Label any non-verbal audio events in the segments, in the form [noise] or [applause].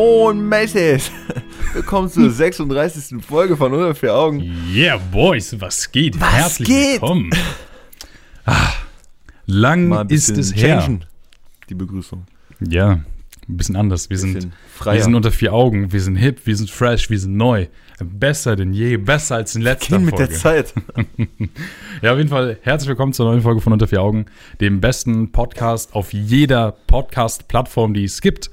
Moin Messes! [laughs] Willkommen zur 36. Folge von Unter vier Augen. Yeah, Boys, was geht? Was Herzlich geht? willkommen. [laughs] Ah, lang ist es her. Die Begrüßung. Ja, ein bisschen anders. Wir sind, Bisschen freier. wir sind unter vier Augen, wir sind hip, wir sind fresh, wir sind neu. Besser denn je, besser als in letzter Gehen mit Folge. der Zeit. [laughs] Ja, auf jeden Fall herzlich willkommen zur neuen Folge von Unter vier Augen, dem besten Podcast auf jeder Podcast-Plattform, die es gibt.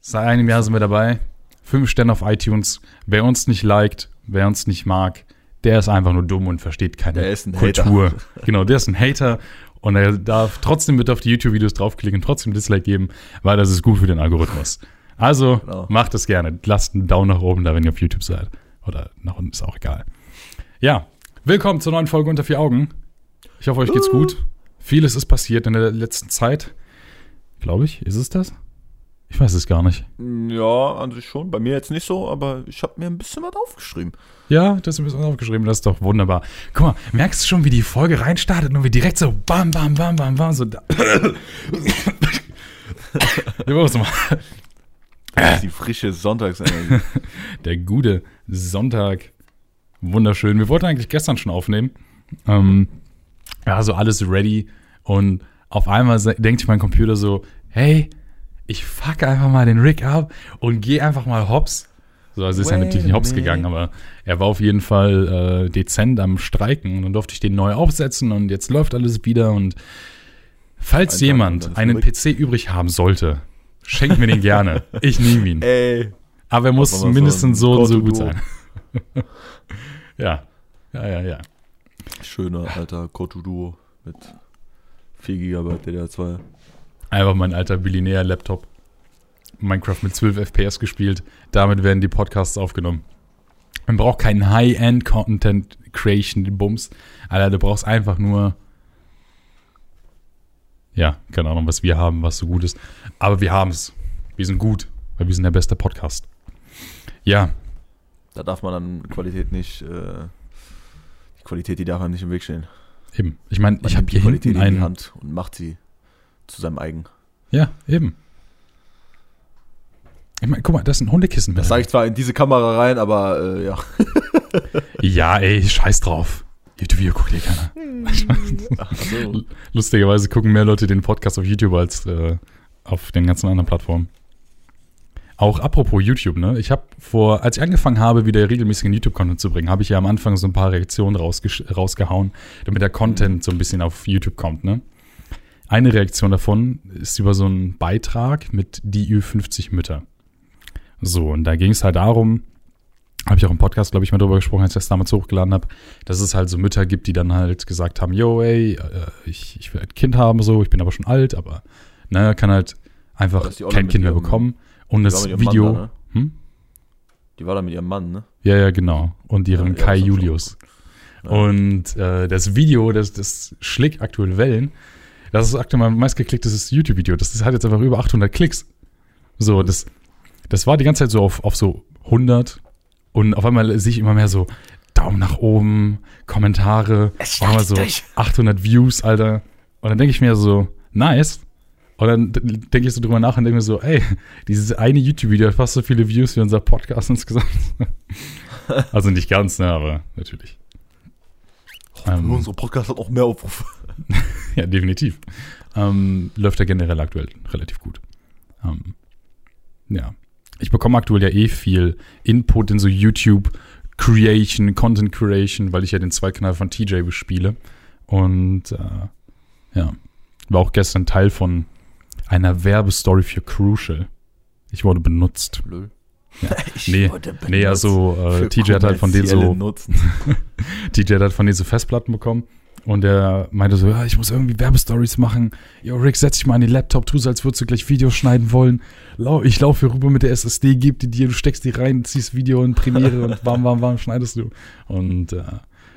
Seit einem Jahr sind wir dabei. Fünf Sterne auf iTunes. Wer uns nicht liked, wer uns nicht mag, der ist einfach nur dumm und versteht keine Der ist ein Kultur. Genau, der ist ein Hater und er darf trotzdem bitte auf die YouTube-Videos draufklicken, trotzdem Dislike geben, weil das ist gut für den Algorithmus. Also Genau. macht es gerne. Lasst einen Daumen nach oben da, wenn ihr auf YouTube seid. Oder nach unten ist auch egal. Ja, willkommen zur neuen Folge Unter vier Augen. Ich hoffe, euch geht's gut. Vieles ist passiert in der letzten Zeit. Glaube ich. Ist es das? Ich weiß es gar nicht. Ja, an sich schon. Bei mir jetzt nicht so, aber ich habe mir ein bisschen was aufgeschrieben. Ja, das ist ein bisschen aufgeschrieben. Das ist doch wunderbar. Guck mal, merkst du schon, wie die Folge reinstartet und wir direkt so bam, bam, bam, bam, bam, so da. Wir machen mal. Das ist die frische Sonntagsenergie. [laughs] Der gute Sonntag. Wunderschön. Wir wollten eigentlich gestern schon aufnehmen. Ähm, ja, so alles ready. Und auf einmal denkt sich mein Computer so, hey, ich fuck einfach mal den Rick ab und geh einfach mal hops. So, also ist er natürlich nicht hops gegangen, aber er war auf jeden Fall äh, dezent am Streiken und dann durfte ich den neu aufsetzen und jetzt läuft alles wieder und falls und jemand einen. PC übrig haben sollte, schenkt mir den gerne. [laughs] Ich nehme ihn. Ey. Aber er muss mindestens so und so gut sein. [laughs] ja. Ja, ja, ja. Schöner alter Koto-Duo mit 4 GB DDR2. Einfach mein alter Billionär-Laptop. Minecraft mit 12 FPS gespielt. Damit werden die Podcasts aufgenommen. Man braucht keinen High-End-Content-Creation-Bums. Alter, du brauchst einfach nur. Ja, keine Ahnung, was wir haben, was so gut ist. Aber wir haben es. Wir sind gut, weil wir sind der beste Podcast. Ja, Da darf man dann Qualität nicht, äh, die Qualität, die darf man nicht im Weg stehen. eben. Ich meine, ich habe hier Qualität hinten in die. Hand und macht sie zu seinem eigen. Ja, eben. Ich meine, guck mal, das ist ein Hundekissen. Das sage ich zwar in diese Kamera rein, aber äh, ja. [laughs] Ja, ey, scheiß drauf. YouTube-Video guckt dir keiner. So. [laughs] Lustigerweise gucken mehr Leute den Podcast auf YouTube als äh, auf den ganzen anderen Plattformen. Auch apropos YouTube, ne? Ich habe vor, als ich angefangen habe, wieder regelmäßigen YouTube-Content zu bringen, habe ich ja am Anfang so ein paar Reaktionen rausgehauen, damit der Content so ein bisschen auf YouTube kommt, ne? Eine Reaktion davon ist über so einen Beitrag mit die Ü50 Mütter. So, und da ging es halt darum, habe ich auch im Podcast, glaube ich, mal drüber gesprochen, als ich das damals hochgeladen habe, dass es halt so Mütter gibt, die dann halt gesagt haben, yo, ey, äh, ich, ich will ein Kind haben, so, ich bin aber schon alt, aber ne, kann halt einfach kein Kind mehr bekommen. Und das Video, Mann da, ne? hm? Die war da mit ihrem Mann, ne? ja, ja, genau, und ihrem Ja, Kai Julius. Ja. Und äh, das Video, das, das schlägt aktuell Wellen. Das ist aktuell mein meistgeklicktes YouTube-Video. Das, das hat jetzt einfach über 800 Klicks. So, das, das war die ganze Zeit so auf, auf so 100. Und auf einmal sehe ich immer mehr so Daumen nach oben, Kommentare. Auf einmal so durch. 800 Views, Alter. Und dann denke ich mir so, nice. Und dann denke ich so drüber nach und denke mir so, ey, dieses eine YouTube-Video hat fast so viele Views wie unser Podcast insgesamt. [laughs] also nicht ganz, ne, aber natürlich. Ähm, Unser Podcast hat auch mehr Aufrufe. [laughs] ja, definitiv. Ähm, läuft ja generell aktuell relativ gut. Ähm, ja. Ich bekomme aktuell ja eh viel Input in so YouTube Creation, Content Creation, weil ich ja den Zweitkanal von TJ bespiele. Und äh, ja, war auch gestern Teil von einer Werbestory für Crucial. Ich wurde benutzt. Lol. Ja. [laughs] Nee, nee, also äh, TJ hat halt von denen so. DJ [laughs] hat von denen so Festplatten bekommen und er meinte so, ja, ich muss irgendwie Werbestories machen. Yo, Rick, setz dich mal an den Laptop, tu so, als würdest du gleich Videos schneiden wollen. Ich laufe hier rüber mit der SSD, geb die dir, du steckst die rein, ziehst Video in Premiere und warm, warm, warm schneidest du. Und äh,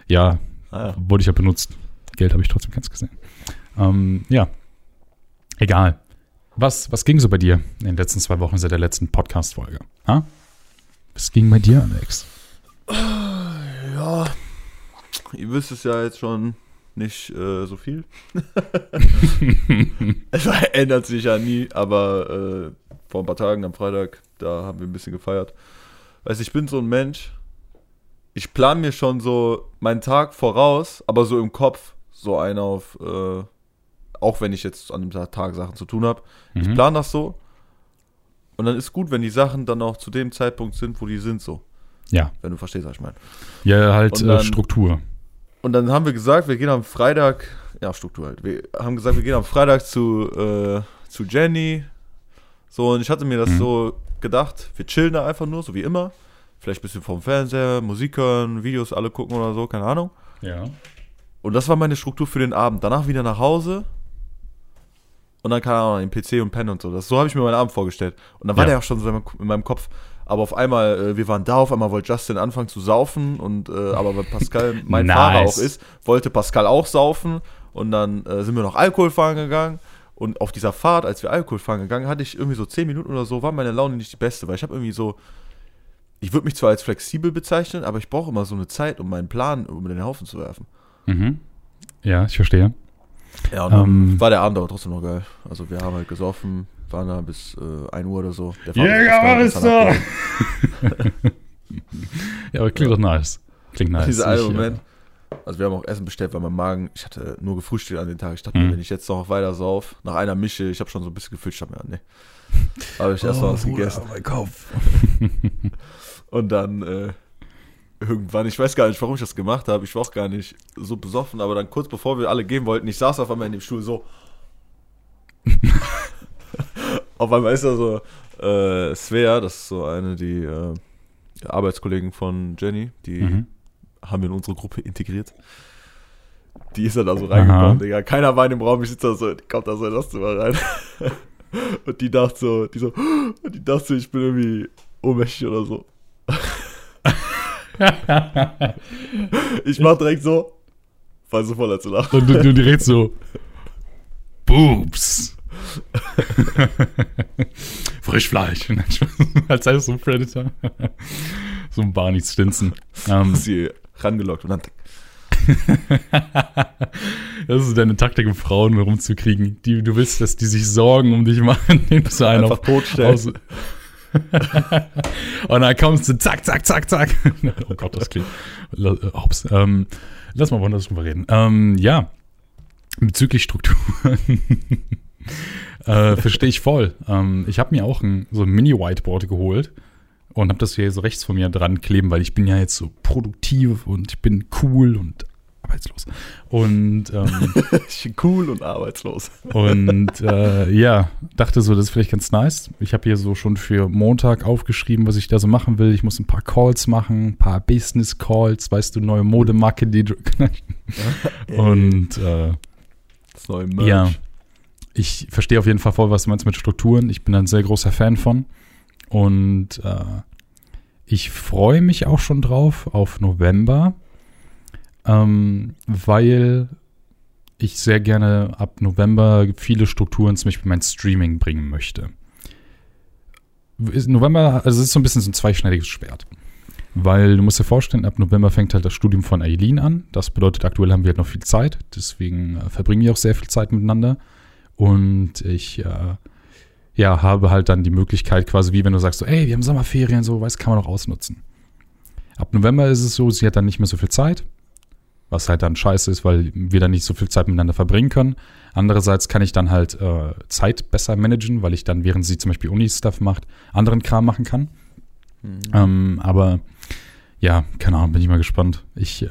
ja, Ah, ja. wurde ich ja benutzt. Geld habe ich trotzdem keins gesehen. Ähm, ja, egal. Was, was ging so bei dir in den letzten zwei Wochen seit der letzten Podcast-Folge? Ha? Was ging bei dir, Alex? ja, ihr wisst es ja jetzt schon nicht äh, so viel. [laughs] [laughs] es ändert sich ja nie, aber äh, vor ein paar Tagen am Freitag, da haben wir ein bisschen gefeiert. Weißt ich bin so ein Mensch, ich plane mir schon so meinen Tag voraus, aber so im Kopf, so einer auf, äh, auch wenn ich jetzt an dem Tag Sachen zu tun habe. Ich Mhm. plane das so. Und dann ist gut, wenn die Sachen dann auch zu dem Zeitpunkt sind, wo die sind, so. Ja. Wenn du verstehst, was ich meine. Ja, halt äh, dann- Struktur. Und dann haben wir gesagt, wir gehen am Freitag, ja, Struktur halt. Wir haben gesagt, wir gehen am Freitag zu, äh, zu Jenny. So, und ich hatte mir das Mhm. so gedacht, wir chillen da einfach nur, so wie immer. Vielleicht ein bisschen vom Fernseher, Musik hören, Videos alle gucken oder so, keine Ahnung. Ja. Und das war meine Struktur für den Abend. Danach wieder nach Hause. Und dann, keine Ahnung, den PC und Pen und so. Das, so habe ich mir meinen Abend vorgestellt. Und dann war Ja. der auch schon so in meinem, in meinem Kopf. Aber auf einmal, äh, wir waren da, auf einmal wollte Justin anfangen zu saufen. Und, äh, aber weil Pascal [laughs] mein Nice. Fahrer auch ist, wollte Pascal auch saufen. Und dann äh, sind wir noch Alkohol fahren gegangen. Und auf dieser Fahrt, als wir Alkohol fahren gegangen, hatte ich irgendwie so 10 Minuten oder so, war meine Laune nicht die beste. Weil ich habe irgendwie so, ich würde mich zwar als flexibel bezeichnen, aber ich brauche immer so eine Zeit, um meinen Plan über den Haufen zu werfen. Mhm. Ja, ich verstehe. Ja, und dann Ähm. war der Abend aber trotzdem noch geil. Also wir haben halt gesoffen, waren da bis äh, 1 Uhr oder so. Der Jägermeister! Vater- [laughs] Ja, aber klingt doch nice. Klingt nice. Dieser eine Ich, Moment. Also wir haben auch Essen bestellt, weil mein Magen, ich hatte nur gefrühstückt an den Tag. Ich dachte Mhm. mir, wenn ich jetzt noch weiter sauf, nach einer Mische, ich habe schon so ein bisschen gefühlt, ich hab mir, nee. Habe ich erst mal was gegessen. mein Kopf. [laughs] [laughs] Und dann äh, irgendwann, ich weiß gar nicht, warum ich das gemacht habe. Ich war auch gar nicht so besoffen, aber dann kurz bevor wir alle gehen wollten, ich saß auf einmal in dem Stuhl so. [laughs] auf einmal ist da so äh, Svea, das ist so eine, die äh, Arbeitskollegen von Jenny, die Mhm. haben wir in unsere Gruppe integriert. Die ist dann da so reingekommen. Digga. Keiner war in dem Raum, ich sitze da so, die kommt da so in das Zimmer rein. [laughs] Und die dachte so, die so, [gasps] und die dachte so, ich bin irgendwie ohnmächtig oder so. [laughs] Ich mach direkt so, fall so voller zu lachen. Und du, du direkt so. Boobs. Frischfleisch. [laughs] Als sei es so ein Predator. so ein Barney Stinson. Ähm, Sie rangelockt und dann, das ist deine Taktik, um Frauen rumzukriegen. Die, du willst, dass die sich Sorgen um dich machen, indem du einen einfach auf aus. [laughs] Und dann kommst du, zack, zack, zack, zack. [laughs] Oh Gott, das klingt. Hops. Ähm, lass mal woanders drüber reden. Ähm, ja, bezüglich Strukturen. [laughs] äh, Verstehe ich voll. Ähm, ich habe mir auch ein, so ein Mini-Whiteboard geholt und habe das hier so rechts von mir dran kleben, weil ich bin ja jetzt so produktiv und ich bin cool und arbeitslos. Und ähm, [laughs] cool und arbeitslos. und äh, ja, dachte so, das ist vielleicht ganz nice. Ich habe hier so schon für Montag aufgeschrieben, was ich da so machen will. Ich muss ein paar Calls machen, ein paar Business Calls, weißt du, neue Modemarke, die [laughs] und äh, Das neue Merch. ja, ich verstehe auf jeden Fall voll, was du meinst mit Strukturen. Ich bin ein sehr großer Fan von. Und äh, ich freue mich auch schon drauf auf November, ähm, weil ich sehr gerne ab November viele Strukturen zum Beispiel mein Streaming bringen möchte. November, also es ist so ein bisschen so ein zweischneidiges Schwert. Weil du musst dir vorstellen, ab November fängt halt das Studium von Eileen an. Das bedeutet, aktuell haben wir halt noch viel Zeit. Deswegen äh, verbringen wir auch sehr viel Zeit miteinander. Und ich äh, ja, habe halt dann die Möglichkeit, quasi wie wenn du sagst, so, ey, wir haben Sommerferien, so, weißt, kann man auch ausnutzen. Ab November ist es so, sie hat dann nicht mehr so viel Zeit. Was halt dann scheiße ist, weil wir dann nicht so viel Zeit miteinander verbringen können. Andererseits kann ich dann halt äh, Zeit besser managen, weil ich dann, während sie zum Beispiel Uni-Stuff macht, anderen Kram machen kann. Mhm. Ähm, aber ja, keine Ahnung, bin ich mal gespannt. Ich, äh,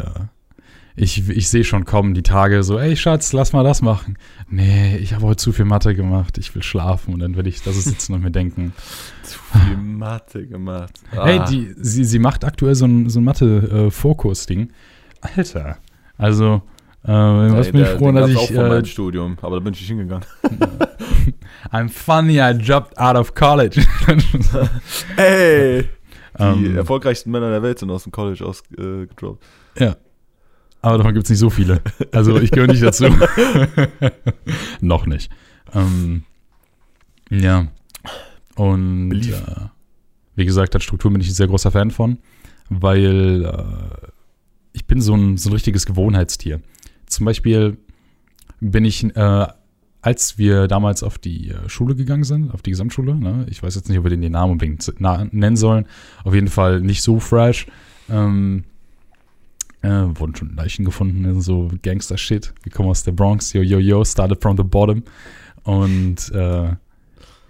ich, ich sehe schon kommen die Tage so, ey Schatz, lass mal das machen. Nee, ich habe heute zu viel Mathe gemacht, ich will schlafen und dann werde ich da so sitzen und mir denken, [laughs] Zu viel Mathe gemacht. hey, Ah. die, sie, sie macht aktuell so ein, so ein Mathe-Vorkurs-Ding. Alter, also, äh, was bin ich froh, dass gab's auch ich, von äh, meinem Studium, aber da bin ich nicht hingegangen. [laughs] I'm funny, I dropped out of college. [laughs] Ey! Die Ähm, erfolgreichsten Männer der Welt sind aus dem College ausgedroppt. Äh. Ja. Aber davon gibt es nicht so viele. Also ich gehöre nicht dazu. [laughs] Noch nicht. Ähm, ja. Und äh, wie gesagt, an Struktur bin ich ein sehr großer Fan von, weil äh, ich bin so ein, so ein richtiges Gewohnheitstier. Zum Beispiel bin ich äh, als wir damals auf die äh, Schule gegangen sind, auf die Gesamtschule, ne? ich weiß jetzt nicht, ob wir den, den Namen unbedingt nennen sollen, auf jeden Fall nicht so fresh, ähm, äh, wurden schon Leichen gefunden, also so Gangster-Shit. Wir kommen aus der Bronx, yo, yo, yo, started from the bottom. Und äh,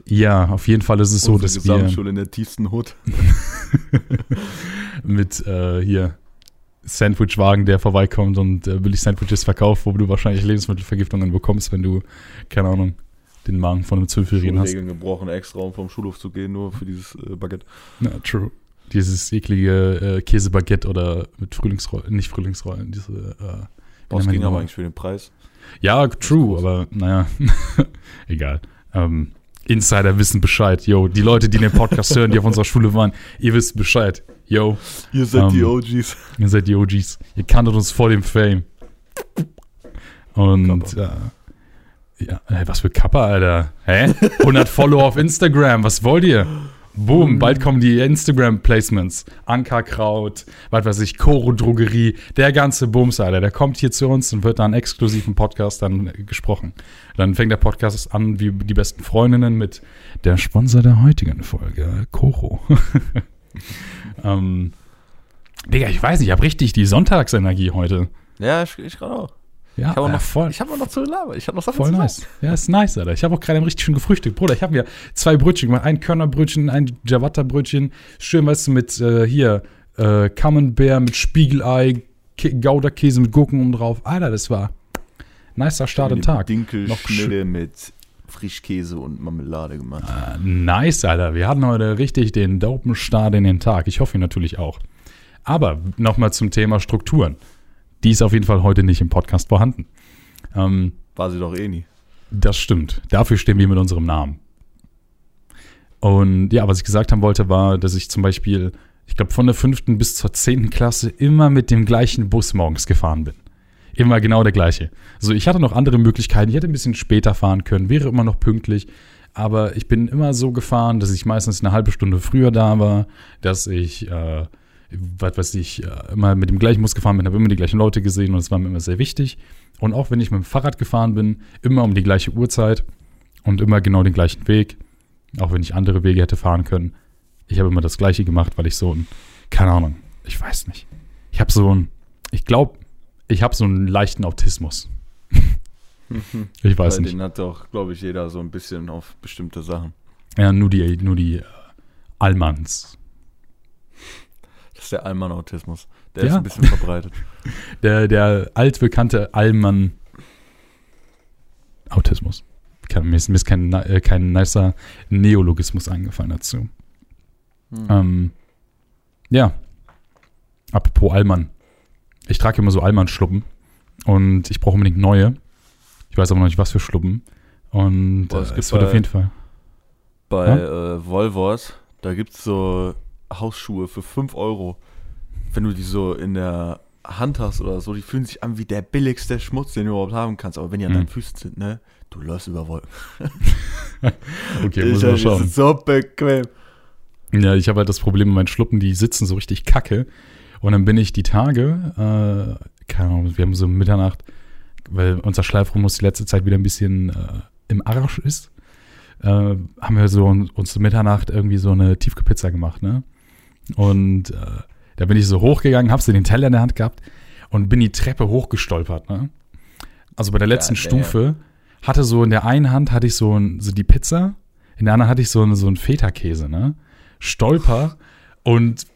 ja, auf jeden Fall ist es so, Unsere dass wir Gesamtschule in der tiefsten Hut. [laughs] mit äh, hier Sandwichwagen, der vorbeikommt und äh, billig Sandwiches verkauft, wo du wahrscheinlich Lebensmittelvergiftungen bekommst, wenn du, keine Ahnung, den Magen von einem Zwölfjährigen hast. Schulregeln gebrochen, extra um vom Schulhof zu gehen, nur für dieses äh, Baguette. Ja, true. Dieses eklige äh, Käsebaguette oder mit Frühlingsrollen, nicht Frühlingsrollen, diese, äh, man ging aber eigentlich für den Preis. Ja, true, aber naja, [laughs] egal. Ähm, Insider wissen Bescheid. Yo, die Leute, die den Podcast hören, die auf unserer Schule waren, ihr wisst Bescheid. Yo, Ihr seid die Ähm, OGs. ihr seid die OGs. Ihr kanntet uns vor dem Fame. Und, äh, ja, ey, was für Kappa, Alter. Hä? 100 [laughs] Follower auf Instagram, was wollt ihr? Boom, bald kommen die Instagram-Placements. Ankerkraut, was weiß ich, Koro Drogerie, der ganze Bums, Alter. Der kommt hier zu uns und wird dann exklusiven Podcast dann äh, gesprochen. Dann fängt der Podcast an wie die besten Freundinnen mit der Sponsor der heutigen Folge, Koro. [laughs] ähm, Digga, ich weiß nicht, ich habe richtig die Sonntagsenergie heute. Ja, ich, ich gerade auch. Ja, Ich habe auch äh, noch, voll, ich hab auch noch zu labern. Ich habe noch Sachen voll zu sagen. nice. Ja, ist nice, Alter. Ich habe auch gerade richtig schön gefrühstückt. Bruder, ich habe mir zwei Brötchen gemacht. Ein Körnerbrötchen, ein Javatta-Brötchen. Schön, weißt du, mit äh, hier äh, Camembert, mit Spiegelei, Ke Gouda-Käse mit Gurken oben drauf. Alter, das war nicer Start im Tag. Dinkelschnitte mit Frischkäse und Marmelade gemacht. Äh, nice, Alter. Wir hatten heute richtig den dopen Start in den Tag. Ich hoffe, ihr natürlich auch. Aber nochmal zum Thema Strukturen. Die ist auf jeden Fall heute nicht im Podcast vorhanden. Ähm, War sie doch eh nie. Das stimmt. Dafür stehen wir mit unserem Namen. Und ja, was ich gesagt haben wollte, war, dass ich zum Beispiel, ich glaube, von der fünften bis zur zehnten Klasse immer mit dem gleichen Bus morgens gefahren bin. Immer genau der gleiche. Also ich hatte noch andere Möglichkeiten. Ich hätte ein bisschen später fahren können, wäre immer noch pünktlich. Aber ich bin immer so gefahren, dass ich meistens eine halbe Stunde früher da war, dass ich, äh, was weiß ich, äh, immer mit dem gleichen Bus gefahren bin, habe immer die gleichen Leute gesehen und es war mir immer sehr wichtig. Und auch wenn ich mit dem Fahrrad gefahren bin, immer um die gleiche Uhrzeit und immer genau den gleichen Weg, auch wenn ich andere Wege hätte fahren können. Ich habe immer das Gleiche gemacht, weil ich so ein, keine Ahnung, ich weiß nicht. Ich habe so ein, ich glaube, ich habe so einen leichten Autismus. [laughs] Ich weiß Weil nicht. Den hat doch, glaube ich, jeder so ein bisschen auf bestimmte Sachen. Ja, nur die, nur die äh, Allmanns. Das ist der Allmann-Autismus. Der Ja. ist ein bisschen verbreitet. [laughs] Der, der altbekannte Allmann Autismus. Kein, mir ist, mir ist kein, äh, kein nicer Neologismus eingefallen dazu. Hm. Ähm, ja. Apropos Allmann. Ich trage immer so Allmann-Schluppen und ich brauche unbedingt neue. Ich weiß aber noch nicht, was für Schluppen. Und Boah, es äh, gibt es wird bei- auf jeden Fall. Bei Ja? äh, Volvos, da gibt es so Hausschuhe für 5 Euro. Wenn du die so in der Hand hast oder so, die fühlen sich an wie der billigste Schmutz, den du überhaupt haben kannst. Aber wenn die an Mhm. deinen Füßen sind, ne, du läufst über Wolken. [laughs] Okay, muss Ich- mal schauen. sind so bequem. Ja, ich habe halt das Problem mit meinen Schluppen, die sitzen so richtig kacke. Und dann bin ich die Tage, äh, keine Ahnung, wir haben so Mitternacht, weil unser Schleifrhythmus die letzte Zeit wieder ein bisschen äh, im Arsch ist, äh, haben wir so un- uns Mitternacht irgendwie so eine Tiefkühlpizza gemacht, ne? Und äh, da bin ich so hochgegangen, hab so den Teller in der Hand gehabt und bin die Treppe hochgestolpert, ne? Also bei der letzten Ja. Stufe hatte so in der einen Hand hatte ich so, ein, so die Pizza, in der anderen hatte ich so, ein- so einen Feta-Käse, ne? Stolper und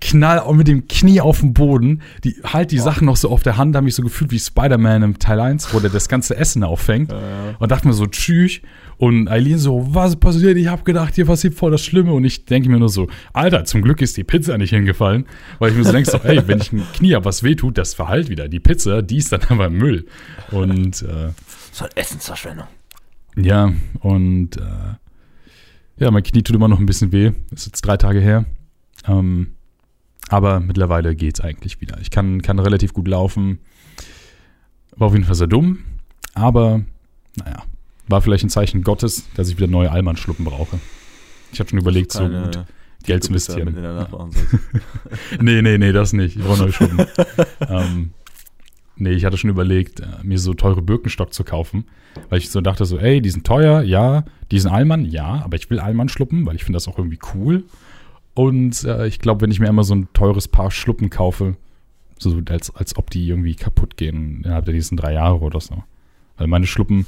knall auch mit dem Knie auf den Boden, die halt die Sachen noch so auf der Hand, habe mich so gefühlt wie Spider-Man im Teil 1, wo der das ganze Essen auffängt und dachte mir so, tschüss. Und Eileen so, was passiert? Ich habe gedacht, hier passiert voll das Schlimme. Und ich denke mir nur so, Alter, zum Glück ist die Pizza nicht hingefallen. Weil ich mir so denke, so, ey, wenn ich ein Knie habe, was wehtut, das verheilt wieder. Die Pizza, die ist dann [laughs] aber Müll. Und äh, Das war Essensverschwendung. ja, und äh, ja, mein Knie tut immer noch ein bisschen weh. Ist jetzt drei Tage her. Ähm, aber mittlerweile geht's eigentlich wieder. Ich kann, kann relativ gut laufen. War auf jeden Fall sehr dumm. Aber, naja, war vielleicht ein Zeichen Gottes, dass ich wieder neue Allmann-Schluppen brauche. Ich habe schon überlegt, so gut Geld zu investieren. [laughs] Nee, nee, nee, das nicht. Ich brauche neue Schluppen. [laughs] ähm, Nee, ich hatte schon überlegt, äh, mir so teure Birkenstock zu kaufen, weil ich so dachte so, ey, die sind teuer, ja, die sind Allmann, ja, aber ich will Allmann schluppen, weil ich finde das auch irgendwie cool. Und äh, ich glaube, wenn ich mir immer so ein teures Paar Schluppen kaufe, so als, als ob die irgendwie kaputt gehen innerhalb der nächsten drei Jahre oder so. Weil meine Schluppen,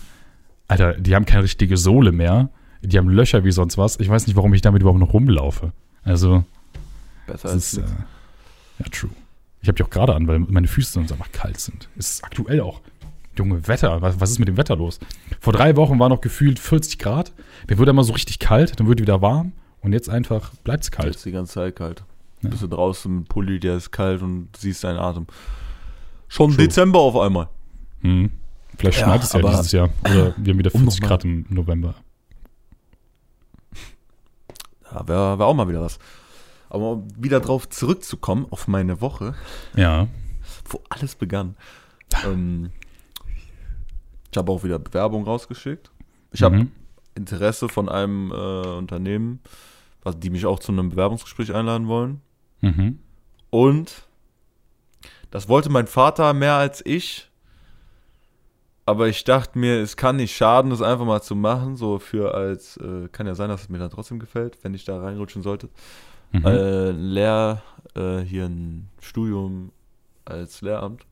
Alter, die haben keine richtige Sohle mehr. Die haben Löcher wie sonst was. Ich weiß nicht, warum ich damit überhaupt noch rumlaufe. Also, Besser das als ist, äh, ja, true. Ich habe die auch gerade an, weil meine Füße sonst einfach kalt sind. Es ist aktuell auch. Junge, Wetter, was, was ist mit dem Wetter los? Vor drei Wochen war noch gefühlt 40 Grad. Dann wurde immer so richtig kalt, dann wurde wieder warm und jetzt einfach bleibt es Kalt. ist die ganze Zeit kalt. Ja. Bist du draußen mit Pulli, der ist kalt und siehst deinen Atem. Schon True. Dezember auf einmal. Hm. Vielleicht Ja, schneit es ja aber- dieses Jahr. Oder wir haben wieder [laughs] Um 40 noch mal- Grad im November. Ja, wäre wär auch mal wieder was. Aber um wieder drauf zurückzukommen, auf meine Woche, Ja. wo alles begann. ähm, ich habe auch wieder Bewerbung rausgeschickt. Ich habe Mhm. Interesse von einem äh, Unternehmen, was, die mich auch zu einem Bewerbungsgespräch einladen wollen. Mhm. Und das wollte mein Vater mehr als ich. Aber ich dachte mir, es kann nicht schaden, das einfach mal zu machen. So für als, äh, kann ja sein, dass es mir dann trotzdem gefällt, wenn ich da reinrutschen sollte. Mhm. Äh, Lehr, äh, hier ein Studium als Lehramt.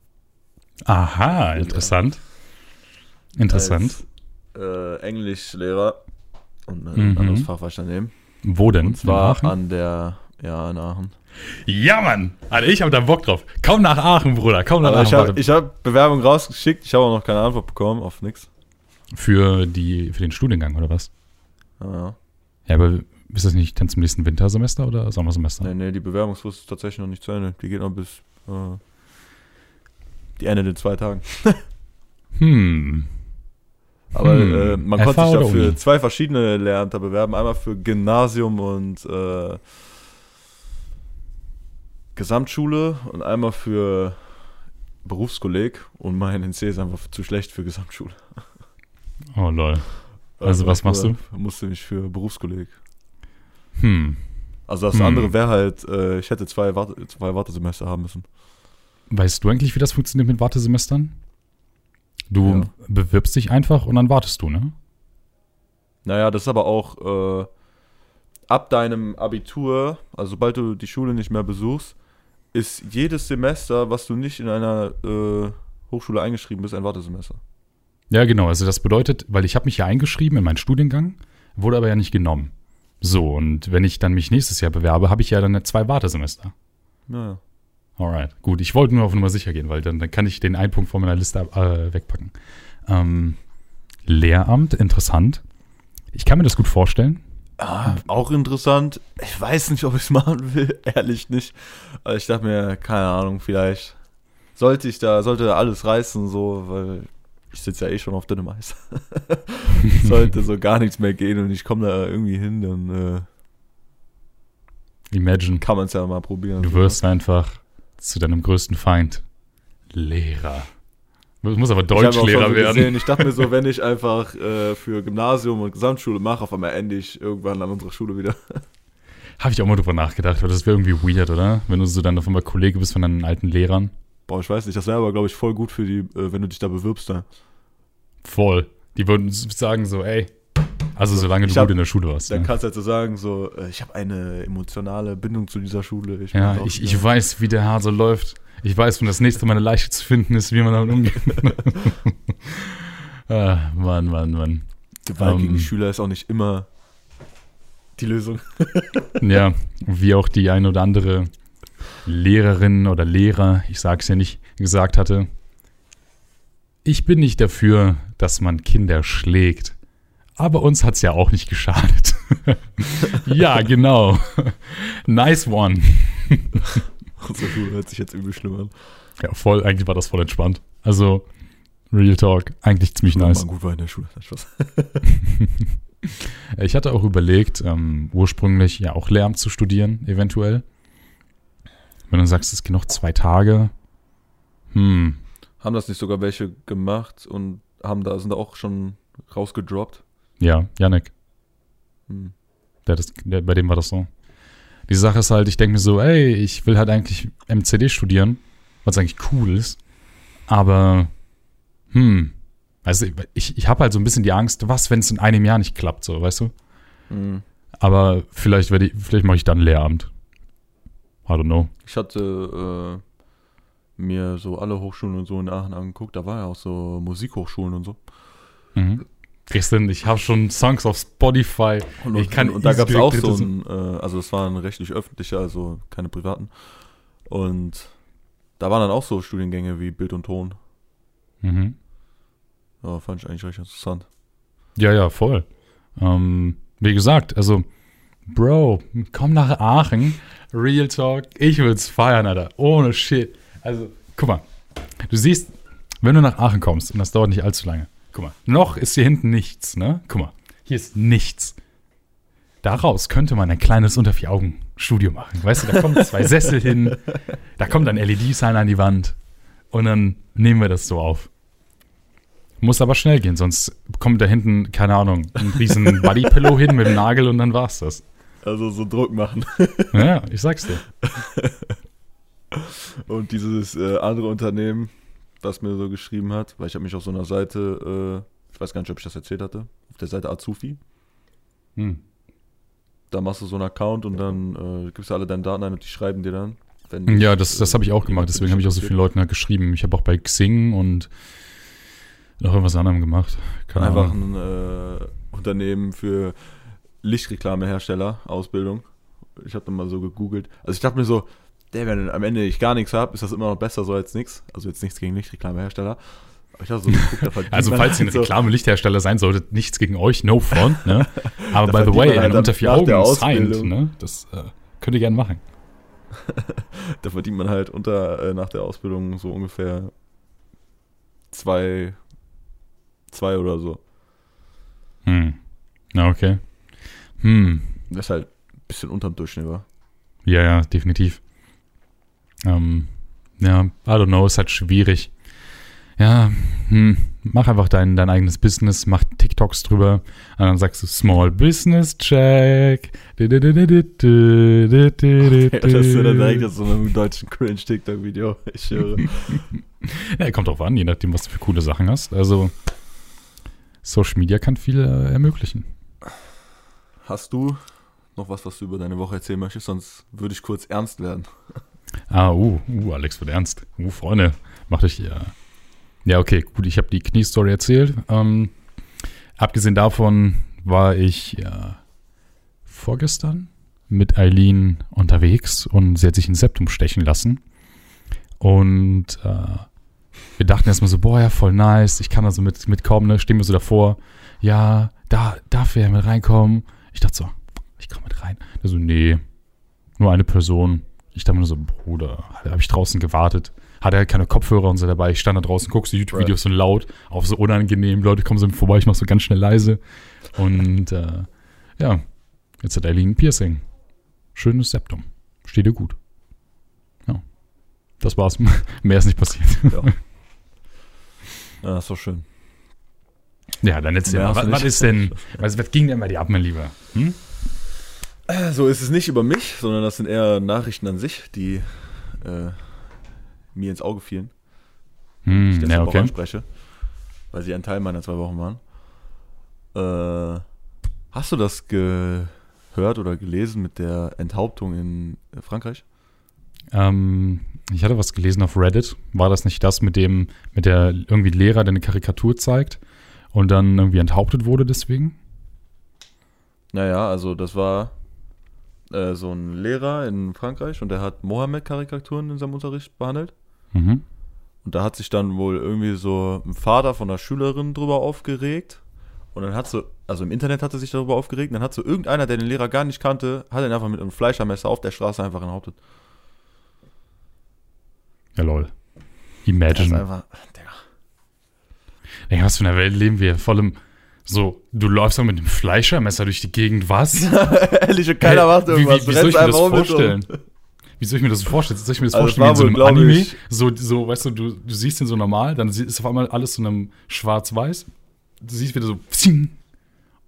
Aha, interessant. Interessant. Als, äh, Englischlehrer. Und äh, Mhm. ein anderes Fach, was ich dann nehme. Wo denn? Und zwar an der, ja, in Aachen. Ja, Mann! Alter, ich hab da Bock drauf. Komm nach Aachen, Bruder. Komm nach Aber Aachen. ich habe ich hab Bewerbung rausgeschickt, ich habe auch noch keine Antwort bekommen auf nix. für, die, für den Studiengang, oder was? Ja, ja. Ja, aber ist das nicht dann zum nächsten Wintersemester oder Sommersemester? Nee, nee, die Bewerbungsfrist ist tatsächlich noch nicht zu Ende. Die geht noch bis äh, die Ende in zwei Tagen. [laughs] Hm. Aber Hm. äh, man FH konnte sich ja für Uni? zwei verschiedene Lehrämter bewerben. Einmal für Gymnasium und äh, Gesamtschule und einmal für Berufskolleg. Und mein NC ist einfach zu schlecht für Gesamtschule. Oh, lol. Also was machst du? Musste mich für Berufskolleg. Hm. Also das Hm. andere wäre halt, äh, ich hätte zwei, Warte, zwei Wartesemester haben müssen. Weißt du eigentlich, wie das funktioniert mit Wartesemestern? Du Ja. bewirbst dich einfach und dann wartest du, ne? Naja, das ist aber auch äh, ab deinem Abitur, also sobald du die Schule nicht mehr besuchst, ist jedes Semester, was du nicht in einer äh, Hochschule eingeschrieben bist, ein Wartesemester. Ja, genau. Also das bedeutet, weil ich habe mich ja eingeschrieben in meinen Studiengang, wurde aber ja nicht genommen. So, und wenn ich dann mich nächstes Jahr bewerbe, habe ich ja dann zwei Wartesemester. Naja. Alright, gut. Ich wollte nur auf Nummer sicher gehen, weil dann, dann kann ich den einen Punkt von meiner Liste äh, wegpacken. Ähm, Lehramt, interessant. Ich kann mir das gut vorstellen. Ah, auch interessant. Ich weiß nicht, ob ich es [laughs] machen will, ehrlich nicht. Aber ich dachte mir, keine Ahnung, vielleicht sollte ich da, sollte alles reißen, so, weil ich sitze ja eh schon auf dünnem Eis. [laughs] sollte so gar nichts mehr gehen und ich komme da irgendwie hin, dann äh, Imagine, kann man es ja mal probieren. du wirst einfach zu deinem größten Feind Lehrer. Du musst aber Deutschlehrer werden. Gesehen, ich dachte mir so, wenn ich einfach äh, für Gymnasium und Gesamtschule mache, auf einmal ende ich irgendwann an unserer Schule wieder. [laughs] Habe ich auch mal drüber nachgedacht, aber das wäre irgendwie weird, oder? Wenn du so dann auf einmal Kollege bist von deinen alten Lehrern. Boah, ich weiß nicht, das wäre aber, glaube ich, voll gut für die, äh, wenn du dich da bewirbst. Dann. Voll. Die würden sagen so, ey. Also solange du hab- gut in der Schule warst. Dann ne? kannst du halt so sagen, so, äh, ich habe eine emotionale Bindung zu dieser Schule. Ich Ja, auch ich, ich weiß, wie der Hase läuft. Ich weiß, wenn das nächste Mal eine Leiche zu finden ist, wie man damit umgeht. [laughs] ah, Mann, Mann, Mann. Gewalt gegen ähm, die Schüler ist auch nicht immer die Lösung. [laughs] Ja, wie auch die eine oder andere Lehrerin oder Lehrer, ich sag's ja nicht, gesagt hatte. Ich bin nicht dafür, dass man Kinder schlägt. Aber uns hat's ja auch nicht geschadet. [laughs] ja, genau. nice one. [laughs] Unsere Schule hört sich jetzt übel schlimm an. Ja, voll, eigentlich war das voll entspannt. Also, Real Talk, eigentlich ziemlich nice. Man gut war in der Schule. [laughs] Ich hatte auch überlegt, ähm, ursprünglich ja auch Lehramt zu studieren, eventuell. Wenn du sagst, es geht noch zwei Tage. Hm, Haben das nicht sogar welche gemacht und haben da, sind da auch schon rausgedroppt? Ja, Janik, Hm. der das, der, bei dem war das so. Die Sache ist halt, ich denke mir so, ey, ich will halt eigentlich MCD studieren, was eigentlich cool ist. Aber, hm, also ich, ich habe halt so ein bisschen die Angst, was, wenn es in einem Jahr nicht klappt, so, weißt du? Mhm. Aber vielleicht werde ich, vielleicht mache ich dann Lehramt. I don't know. Ich hatte äh, mir so alle Hochschulen und so in Aachen angeguckt. Da war ja auch so Musikhochschulen und so. Mhm. Christian, ich habe schon Songs auf Spotify. Und, ich kann und da gab es auch so so- ein, äh, also es war ein rechtlich öffentlicher, also keine privaten. Und da waren dann auch so Studiengänge wie Bild und Ton. Mhm. Ja, fand ich eigentlich recht interessant. Ja, ja, voll. Ähm, wie gesagt, also, Bro, komm nach Aachen. Real Talk. Ich will's feiern, Alter. Ohne Shit. Also, guck mal. Du siehst, wenn du nach Aachen kommst, und das dauert nicht allzu lange, guck mal, noch ist hier hinten nichts, ne? Guck mal, hier ist nichts. Daraus könnte man ein kleines unter vier Augen Studio machen. Weißt du, da kommen zwei [laughs] Sessel hin, da kommt ein LED-Sign an die Wand und dann nehmen wir das so auf. Muss aber schnell gehen, sonst kommt da hinten, keine Ahnung, ein riesen [laughs] Bodypillow hin mit dem Nagel und dann war's das. Also so Druck machen. Ja, ich sag's dir. [laughs] Und dieses äh, andere Unternehmen, das mir so geschrieben hat, weil ich habe mich auf so einer Seite, äh, ich weiß gar nicht, ob ich das erzählt hatte, auf der Seite Azufi. Hm. Da machst du so einen Account und dann äh, gibst du alle deine Daten ein und die schreiben dir dann. Wenn Ja, das, das habe ich auch gemacht, deswegen habe ich auch so vielen Leuten halt geschrieben. Ich habe auch bei Xing und noch irgendwas anderem gemacht. Keine Einfach Ahnung. ein äh, Unternehmen für Lichtreklamehersteller, Ausbildung. Ich habe dann mal so gegoogelt. Also ich dachte mir so, wenn am Ende ich gar nichts habe, ist das immer noch besser so als nichts. Also jetzt nichts gegen Lichtreklamehersteller. So verdient Also falls ihr halt ein so, Reklame-Lichthersteller sein solltet, nichts gegen euch, no front, ne? [laughs] Aber by the way, halt ein dann unter vier Augen signed, ne? Das äh, könnt ihr gerne machen. [laughs] da verdient man halt unter äh, nach der Ausbildung so ungefähr zwei, zwei oder so. Hm. Na, okay. Hm. Das ist halt ein bisschen unterm Durchschnitt, war. Ja, ja, definitiv. Ähm, ja, I don't know, ist halt schwierig. Ja, hm, mach einfach dein, dein eigenes Business, mach TikToks drüber und dann sagst du Small Business Check. Du, du, du, du, [laughs] Ja, das ist ja dann direkt aus so einem deutschen Cringe-TikTok-Video. Ich höre. [laughs] Ja, kommt drauf an, je nachdem, was du für coole Sachen hast. Also, Social Media kann viel äh, ermöglichen. Hast du noch was, was du über deine Woche erzählen möchtest? Sonst würde ich kurz ernst werden. Ah, uh, uh, Alex wird ernst. Uh, Freunde, macht euch ja. Ja, okay, gut, ich habe die Kniestory erzählt. Ähm, abgesehen davon war ich ja vorgestern mit Eileen unterwegs und sie hat sich ein Septum stechen lassen. Und äh, wir dachten erstmal so, boah, ja, voll nice, ich kann da so mit, mitkommen, ne? Stehen wir so davor, ja, da darf er mit reinkommen. Ich dachte so, ich komme mit rein. Der so, nee, nur eine Person. Ich dachte mir nur so, Bruder, da habe ich draußen gewartet. Hatte halt keine Kopfhörer und so dabei. Ich stand da draußen, guckst die YouTube-Videos so laut, auch so unangenehm. Leute kommen so vorbei, ich mach so ganz schnell leise. Und äh, ja, jetzt hat Eileen ein Piercing. Schönes Septum. Steht dir gut. Ja. Das war's. [laughs] Mehr ist nicht passiert. Ja. ja, das ist doch schön. Ja, dann hast du Was, was ist denn, [laughs] was, was ging denn bei dir ab, mein Lieber? Hm? So ist es nicht über mich, sondern das sind eher Nachrichten an sich, die äh, mir ins Auge fielen. die ich Hm, deshalb ja, auch okay. anspreche, weil sie ein Teil meiner zwei Wochen waren. Äh, hast du das gehört oder gelesen mit der Enthauptung in Frankreich? Ähm, ich hatte was gelesen auf Reddit. War das nicht das mit dem, mit der irgendwie Lehrer, der eine Karikatur zeigt und dann irgendwie enthauptet wurde deswegen? Naja, also das war äh, so ein Lehrer in Frankreich und der hat Mohammed-Karikaturen in seinem Unterricht behandelt. Mhm. Und da hat sich dann wohl irgendwie so ein Vater von einer Schülerin drüber aufgeregt. Und dann hat so, also im Internet hat er sich darüber aufgeregt. Und dann hat so irgendeiner, der den Lehrer gar nicht kannte, hat ihn einfach mit einem Fleischermesser auf der Straße einfach enthauptet. Ja, lol. Das ist Imagine. einfach, Digga. Ey, was für eine Welt leben wir? Vor allem so, du läufst doch mit dem Fleischermesser durch die Gegend, was? [laughs] Ehrlich, und keiner Hä? macht wie, irgendwas. wie, wie soll ich mir das einfach um vorstellen? Wie soll ich mir das vorstellen? Soll ich mir das Also vorstellen wie in so einem Anime? ich- So, so, weißt du, du, du siehst den so normal, dann ist auf einmal alles so einem schwarz-weiß. Du siehst wieder so psing,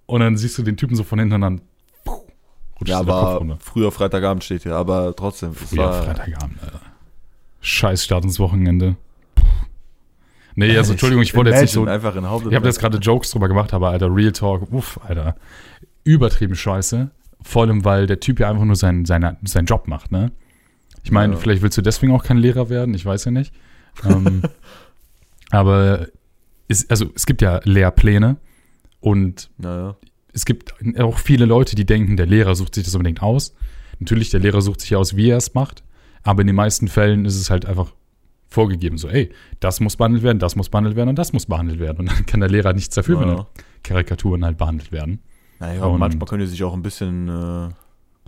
und dann siehst du den Typen so von hinten dann rutscht Ja, aber früher Freitagabend steht hier, aber trotzdem. Früher Freitagabend, Alter. Scheiß Start ins Wochenende. Nee, also Entschuldigung, ich wollte jetzt nicht so. Einfach in Haupt Ich habe jetzt gerade Jokes drüber gemacht, aber Alter, Real Talk, uff, Alter. Übertrieben scheiße. Vor allem, weil der Typ ja einfach nur seinen, seinen, seinen Job macht, ne? Ich meine, Ja. vielleicht willst du deswegen auch kein Lehrer werden, ich weiß ja nicht. [laughs] Ähm, aber es, also, es gibt ja Lehrpläne und Naja. es gibt auch viele Leute, die denken, der Lehrer sucht sich das unbedingt aus. Natürlich, der Lehrer sucht sich aus, wie er es macht, aber in den meisten Fällen ist es halt einfach vorgegeben, so, ey, das muss behandelt werden, das muss behandelt werden und das muss behandelt werden. Und dann kann der Lehrer nichts dafür, wenn Ja. Karikaturen halt behandelt werden. Naja, Und- manchmal können die sich auch ein bisschen äh,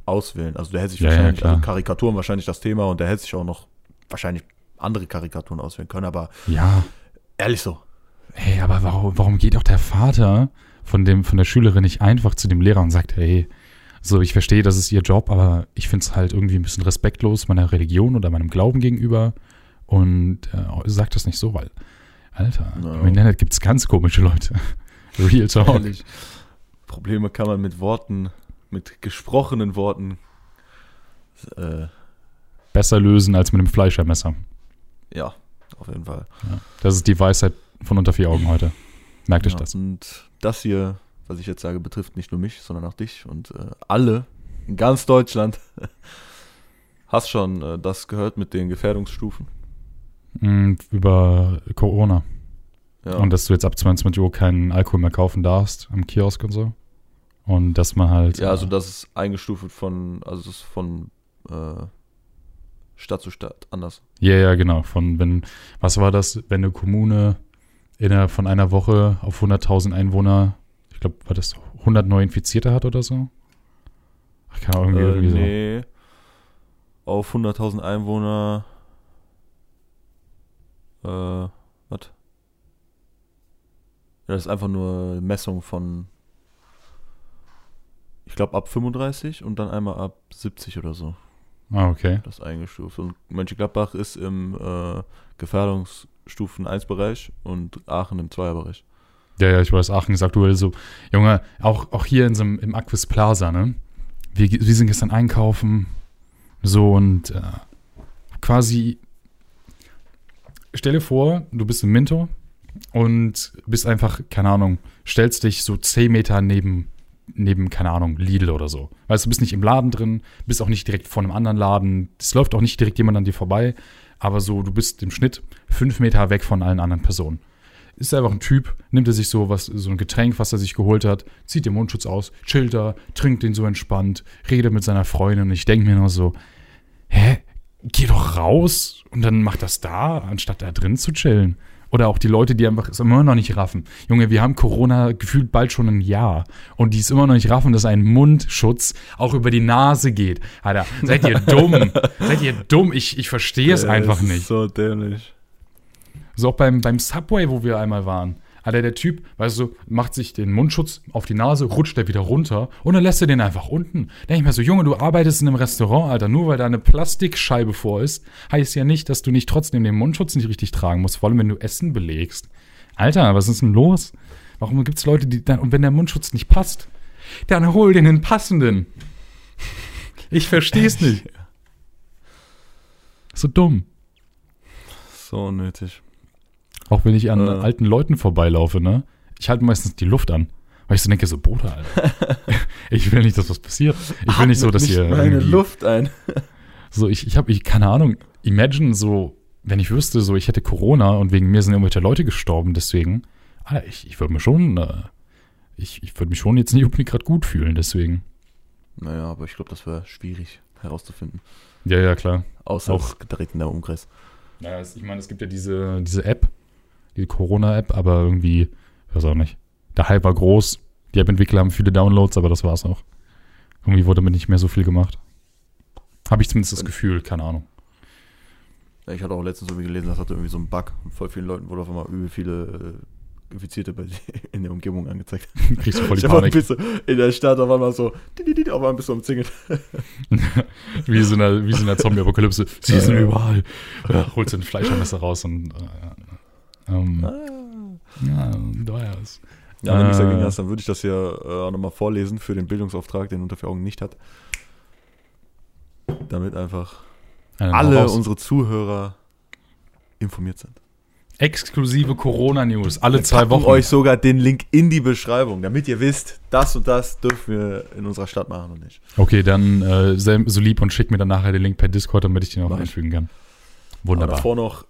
auswählen. Also der hätte sich Ja, ja, wahrscheinlich, klar. also Karikaturen wahrscheinlich das Thema und der hätte sich auch noch wahrscheinlich andere Karikaturen auswählen können, aber Ja, ehrlich so. Hey, aber warum, warum geht auch der Vater von, dem, von der Schülerin nicht einfach zu dem Lehrer und sagt, hey, so, ich verstehe, das ist ihr Job, aber ich finde es halt irgendwie ein bisschen respektlos meiner Religion oder meinem Glauben gegenüber und äh, sagt das nicht so, weil, Alter, Ja. im Internet gibt es ganz komische Leute. [laughs] Real Talk. Ehrlich. Probleme kann man mit Worten, mit gesprochenen Worten äh, Besser lösen als mit einem Fleischermesser. ja, auf jeden Fall. Das ist die Weisheit von unter vier Augen heute. Merkt euch Ja, das. Und das hier, was ich jetzt sage, betrifft nicht nur mich, sondern auch dich und äh, alle in ganz Deutschland. [laughs] Hast schon äh, das gehört mit den Gefährdungsstufen? Mm, Über Corona. Ja. Und dass du jetzt ab 22 Uhr keinen Alkohol mehr kaufen darfst am Kiosk und so. Und dass man halt. Ja, also äh, das ist eingestuft von, also das ist von äh, Stadt zu Stadt anders. Ja, ja, genau. Von wenn, was war das, wenn eine Kommune innerhalb von einer Woche auf 100.000 Einwohner, ich glaube, war das 100 neu Infizierte hat oder so? Ach, keine Ahnung, irgendwie, irgendwie Äh, nee. Auf 100.000 Einwohner. Äh, was? Ja, das ist einfach nur Messung von. Ich glaube ab 35 und dann einmal ab 70 oder so. Ah, okay. Das ist eingestuft. Und Mönchengladbach ist im äh, Gefährdungsstufen 1 Bereich und Aachen im 2er Bereich. Ja, ja, ich weiß, Aachen ist aktuell so. Junge, auch, auch hier in so einem, im Aquis Plaza, ne? Wir, wir sind gestern einkaufen, so und äh, quasi, stell dir vor, du bist im Minto und bist einfach, keine Ahnung, stellst dich so 10 Meter neben, neben, keine Ahnung, Lidl oder so. Weißt du, bist nicht im Laden drin, bist auch nicht direkt vor einem anderen Laden, es läuft auch nicht direkt jemand an dir vorbei, aber so, du bist im Schnitt fünf Meter weg von allen anderen Personen. Ist einfach ein Typ, nimmt er sich so was, so ein Getränk, was er sich geholt hat, zieht den Mundschutz aus, chillt da, trinkt den so entspannt, redet mit seiner Freundin und ich denke mir nur so, hä, geh doch raus und dann mach das da, anstatt da drin zu chillen. Oder auch die Leute, die einfach es immer noch nicht raffen. Junge, wir haben Corona gefühlt bald schon ein Jahr. Und die es immer noch nicht raffen, dass ein Mundschutz auch über die Nase geht. Alter, seid ihr dumm? [laughs] seid ihr dumm? Ich, ich verstehe es einfach nicht. So dämlich. So auch beim, beim Subway, wo wir einmal waren. Alter, der Typ, weißt du, macht sich den Mundschutz auf die Nase, rutscht er wieder runter und dann lässt er den einfach unten. Denke ich mir so, Junge, du arbeitest in einem Restaurant, Alter, nur weil da eine Plastikscheibe vor ist, heißt ja nicht, dass du nicht trotzdem den Mundschutz nicht richtig tragen musst, vor allem wenn du Essen belegst. Alter, was ist denn los? Warum gibt es Leute, die dann, und wenn der Mundschutz nicht passt, dann hol den den passenden. Ich versteh's nicht. [laughs] So dumm. So unnötig. Auch wenn ich an Äh. alten Leuten vorbeilaufe, ne? Ich halte meistens die Luft an. Weil ich so denke, so, Bruder, Alter. [laughs] ich will nicht, dass was passiert. Ich will nicht so, dass Nicht ihr meine irgendwie, Luft ein. so, ich, ich habe, ich, keine Ahnung, imagine so, wenn ich wüsste, so, ich hätte Corona und wegen mir sind irgendwelche Leute gestorben, deswegen, Alter, ich, ich würde mir schon, äh, ich, ich würde mich schon jetzt nicht unbedingt gerade gut fühlen, deswegen. Naja, aber ich glaube, das wäre schwierig herauszufinden. Ja, ja, klar. Außer Auch- direkt in der Umkreis. Naja, ich meine, es gibt ja diese, diese App, die Corona-App, aber irgendwie, ich weiß auch nicht. Der Hype war groß, die App-Entwickler haben viele Downloads, aber das war's auch. Irgendwie wurde damit nicht mehr so viel gemacht. Habe ich zumindest das Gefühl, keine Ahnung. Ich hatte auch letztens irgendwie gelesen, das hatte irgendwie so einen Bug und voll vielen Leuten wurde auf einmal übel viele äh, Infizierte bei [laughs] in der Umgebung angezeigt. [laughs] Kriegst du voll die Ich Panik. bisschen in der Stadt, da war mal so, die, die, die, aber ein bisschen umzingelt. [laughs] wie so eine, wie so eine Zombie-Apokalypse. Sie sind überall. Ja, holst du ein Fleischermesser raus und äh, ähm, ja, teuer ist. Ja, wenn du nichts Äh. dagegen hast, dann würde ich das hier äh, auch nochmal vorlesen für den Bildungsauftrag, den unter vier Augen nicht hat. Damit einfach Ja, alle unsere Zuhörer informiert sind. Exklusive Corona-News. Alle Wir zwei Wochen. euch sogar den Link in die Beschreibung, damit ihr wisst, das und das dürfen wir in unserer Stadt machen und nicht. Okay, dann äh, sei so lieb und schick mir dann nachher den Link per Discord, damit ich den auch einfügen kann. Aber Wunderbar. davor noch,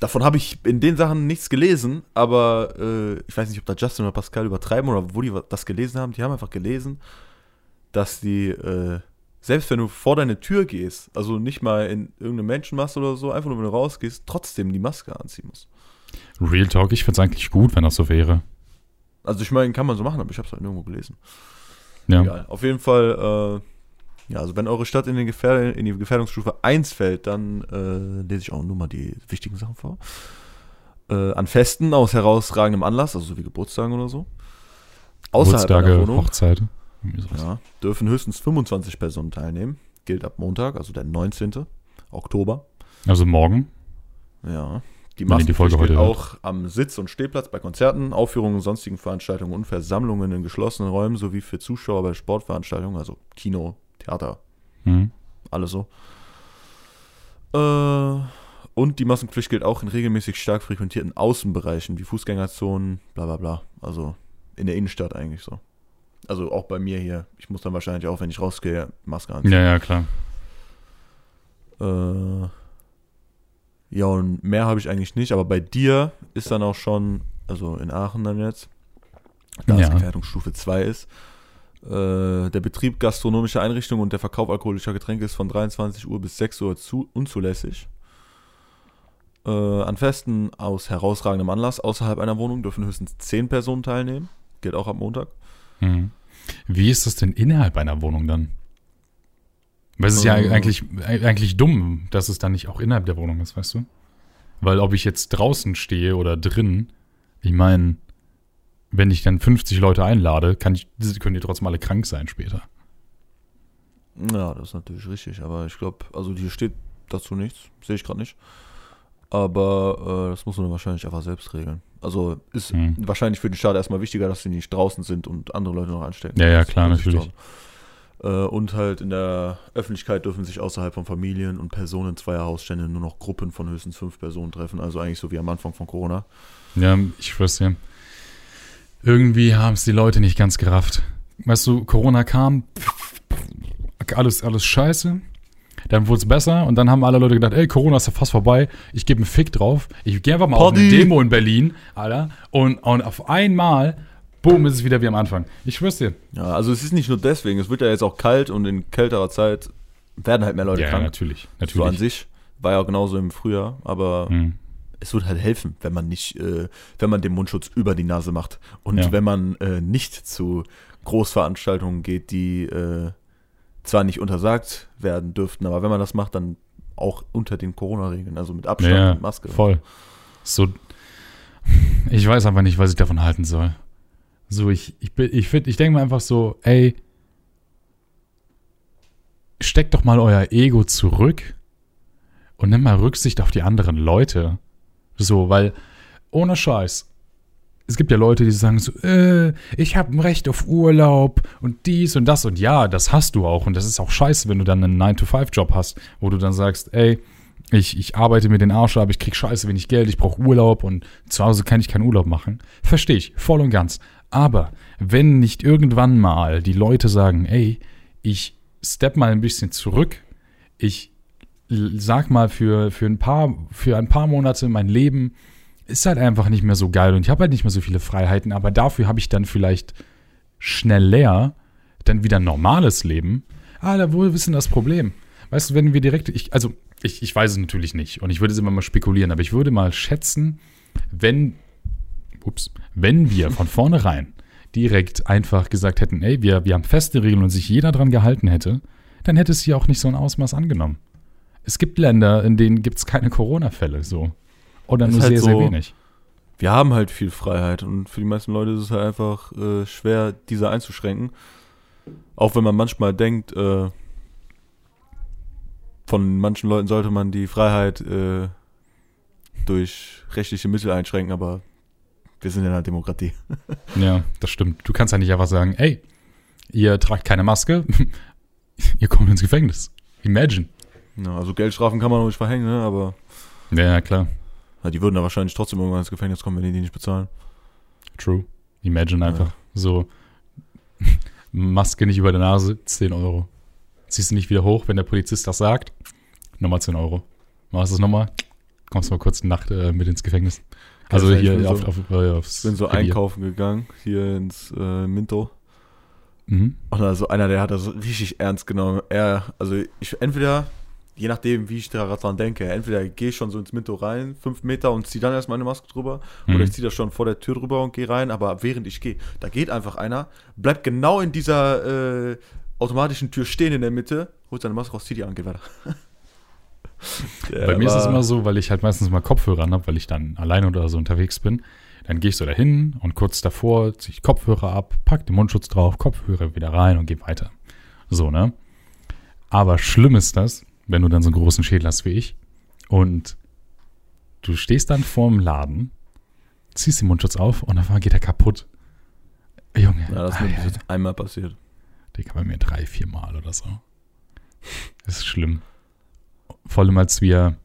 davon habe ich in den Sachen nichts gelesen, aber äh, ich weiß nicht, ob da Justin oder Pascal übertreiben oder wo die das gelesen haben. Die haben einfach gelesen, dass die, äh, selbst wenn du vor deine Tür gehst, also nicht mal in irgendeine Menschenmasse oder so, einfach nur wenn du rausgehst, trotzdem die Maske anziehen musst. Real Talk, ich find's eigentlich gut, wenn das so wäre. Also ich meine, kann man so machen, aber ich habe es halt nirgendwo gelesen. Ja. Egal. Auf jeden Fall, äh, ja, also wenn eure Stadt in, den Gefähr in die Gefährdungsstufe 1 fällt, dann äh, lese ich auch nur mal die wichtigen Sachen vor. Äh, an Festen aus herausragendem Anlass, also so wie Geburtstagen oder so. Außerhalb Geburtstage, Wohnung Hochzeit. Ja, dürfen höchstens 25 Personen teilnehmen. Gilt ab Montag, also der 19. Oktober. Also morgen. Ja. Die Maskenpflicht gilt heute auch am Sitz- und Stehplatz bei Konzerten, Aufführungen, sonstigen Veranstaltungen und Versammlungen in geschlossenen Räumen sowie für Zuschauer bei Sportveranstaltungen, also Kino, Theater, Hm. alles so. Äh, und die Maskenpflicht gilt auch in regelmäßig stark frequentierten Außenbereichen wie Fußgängerzonen, bla bla bla. Also in der Innenstadt eigentlich so. Also auch bei mir hier. Ich muss dann wahrscheinlich auch, wenn ich rausgehe, Maske anziehen. Ja, ja, klar. Äh, ja, und mehr habe ich eigentlich nicht, aber bei dir ist dann auch schon, also in Aachen dann jetzt, da Ja. es Gefährdungsstufe 2 ist, äh, der Betrieb gastronomischer Einrichtungen und der Verkauf alkoholischer Getränke ist von 23 Uhr bis 6 Uhr zu, unzulässig. Äh, an Festen aus herausragendem Anlass außerhalb einer Wohnung dürfen höchstens 10 Personen teilnehmen. Gilt auch ab Montag. Mhm. Wie ist das denn innerhalb einer Wohnung dann? Weil es ist ja Äh. eigentlich, eigentlich dumm, dass es dann nicht auch innerhalb der Wohnung ist, weißt du? Weil ob ich jetzt draußen stehe oder drin, ich meine, wenn ich dann 50 Leute einlade, kann ich, können die trotzdem alle krank sein später. Ja, das ist natürlich richtig, aber ich glaube, also hier steht dazu nichts, sehe ich gerade nicht. Aber äh, das muss man wahrscheinlich einfach selbst regeln. Also ist Hm. wahrscheinlich für den Staat erstmal wichtiger, dass sie nicht draußen sind und andere Leute noch anstecken. Ja, ja, klar, natürlich. Äh, und halt in der Öffentlichkeit dürfen sich außerhalb von Familien und Personen zweier Hausstände nur noch Gruppen von höchstens fünf Personen treffen. Also eigentlich so wie am Anfang von Corona. Ja, ich schwör's dir. Irgendwie haben es die Leute nicht ganz gerafft. Weißt du, Corona kam, alles, alles scheiße. Dann wurde es besser und dann haben alle Leute gedacht, ey, Corona ist ja fast vorbei. Ich gebe einen Fick drauf. Ich gehe einfach mal auf eine Party. Demo in Berlin, Alter. Und, und auf einmal, boom, ist es wieder wie am Anfang. Ich schwör's dir. Ja, also es ist nicht nur deswegen, es wird ja jetzt auch kalt und in kälterer Zeit werden halt mehr Leute Ja, ja, krank. natürlich. So an Natürlich. sich. War ja auch genauso im Frühjahr, aber Hm. Es wird halt helfen, wenn man nicht, äh, wenn man den Mundschutz über die Nase macht und Ja. wenn man äh, nicht zu Großveranstaltungen geht, die äh, zwar nicht untersagt werden dürften, aber wenn man das macht, dann auch unter den Corona-Regeln, also mit Abstand Ja, und Maske. voll. So, ich weiß aber nicht, was ich davon halten soll. So, ich, ich, bin- ich, find- ich denke mir einfach so, ey, steckt doch mal euer Ego zurück und nimm mal Rücksicht auf die anderen Leute. So, weil, ohne Scheiß, es gibt ja Leute, die sagen so, äh, ich habe ein Recht auf Urlaub und dies und das und ja, das hast du auch und das ist auch scheiße, wenn du dann einen 9-to-5-Job hast, wo du dann sagst, ey, ich, ich arbeite mir den Arsch ab, ich krieg scheiße wenig Geld, ich brauche Urlaub und zu Hause kann ich keinen Urlaub machen. Verstehe ich, voll und ganz. Aber wenn nicht irgendwann mal die Leute sagen, ey, ich step mal ein bisschen zurück, ich sag mal für, für, ein paar, für ein paar Monate mein Leben ist halt einfach nicht mehr so geil und ich habe halt nicht mehr so viele Freiheiten, aber dafür habe ich dann vielleicht schneller dann wieder ein normales Leben. Ah, da wo ist denn das Problem? Weißt du, wenn wir direkt, ich, also ich, ich weiß es natürlich nicht und ich würde es immer mal spekulieren, aber ich würde mal schätzen, wenn, ups, wenn wir von vornherein direkt einfach gesagt hätten, ey, wir, wir haben feste Regeln und sich jeder dran gehalten hätte, dann hätte es hier auch nicht so ein Ausmaß angenommen. Es gibt Länder, in denen gibt es keine Corona-Fälle, so. Oder nur halt sehr, sehr so- wenig. Wir haben halt viel Freiheit und für die meisten Leute ist es halt einfach äh, schwer, diese einzuschränken. Auch wenn man manchmal denkt, äh, von manchen Leuten sollte man die Freiheit äh, durch rechtliche Mittel einschränken, aber wir sind in einer Demokratie. [laughs] Ja, das stimmt. Du kannst ja nicht einfach sagen, ey, ihr tragt keine Maske, [laughs] ihr kommt ins Gefängnis. Imagine. Ja, also Geldstrafen kann man ruhig verhängen, ne? aber Ja, ja, klar. Ja, die würden da wahrscheinlich trotzdem irgendwann ins Gefängnis kommen, wenn die die nicht bezahlen. True. Imagine einfach. So, [laughs] Maske nicht über der Nase, 10 Euro. Ziehst du nicht wieder hoch, wenn der Polizist das sagt, nochmal 10 Euro. Machst du es nochmal, kommst mal kurz eine Nacht äh, mit ins Gefängnis. Also Ja, hier so- auf, auf, äh, aufs Ich bin so Revier. einkaufen gegangen, hier ins äh, Minto. Mhm. Und also einer, der hat das richtig ernst genommen. Er, also ich entweder, je nachdem, wie ich daran denke, entweder gehe ich schon so ins Minto rein, fünf Meter und ziehe dann erst meine Maske drüber, Mhm. oder ich ziehe das schon vor der Tür drüber und gehe rein, aber während ich gehe, da geht einfach einer, bleibt genau in dieser äh, automatischen Tür stehen in der Mitte, holt seine Maske raus, zieht die an, geht weiter. [laughs] Bei mir ist es immer so, weil ich halt meistens mal Kopfhörer an habe, weil ich dann alleine oder so unterwegs bin. Dann gehe ich so dahin und kurz davor ziehe ich Kopfhörer ab, pack den Mundschutz drauf, Kopfhörer wieder rein und gehe weiter. So, ne? Aber schlimm ist das, wenn du dann so einen großen Schädel hast wie ich und du stehst dann vorm Laden, ziehst den Mundschutz auf und auf einmal geht er kaputt. Junge, Ja, das ist mir bis jetzt einmal passiert. Digga, bei mir drei, vier Mal oder so. Das ist schlimm. Vor allem, als wir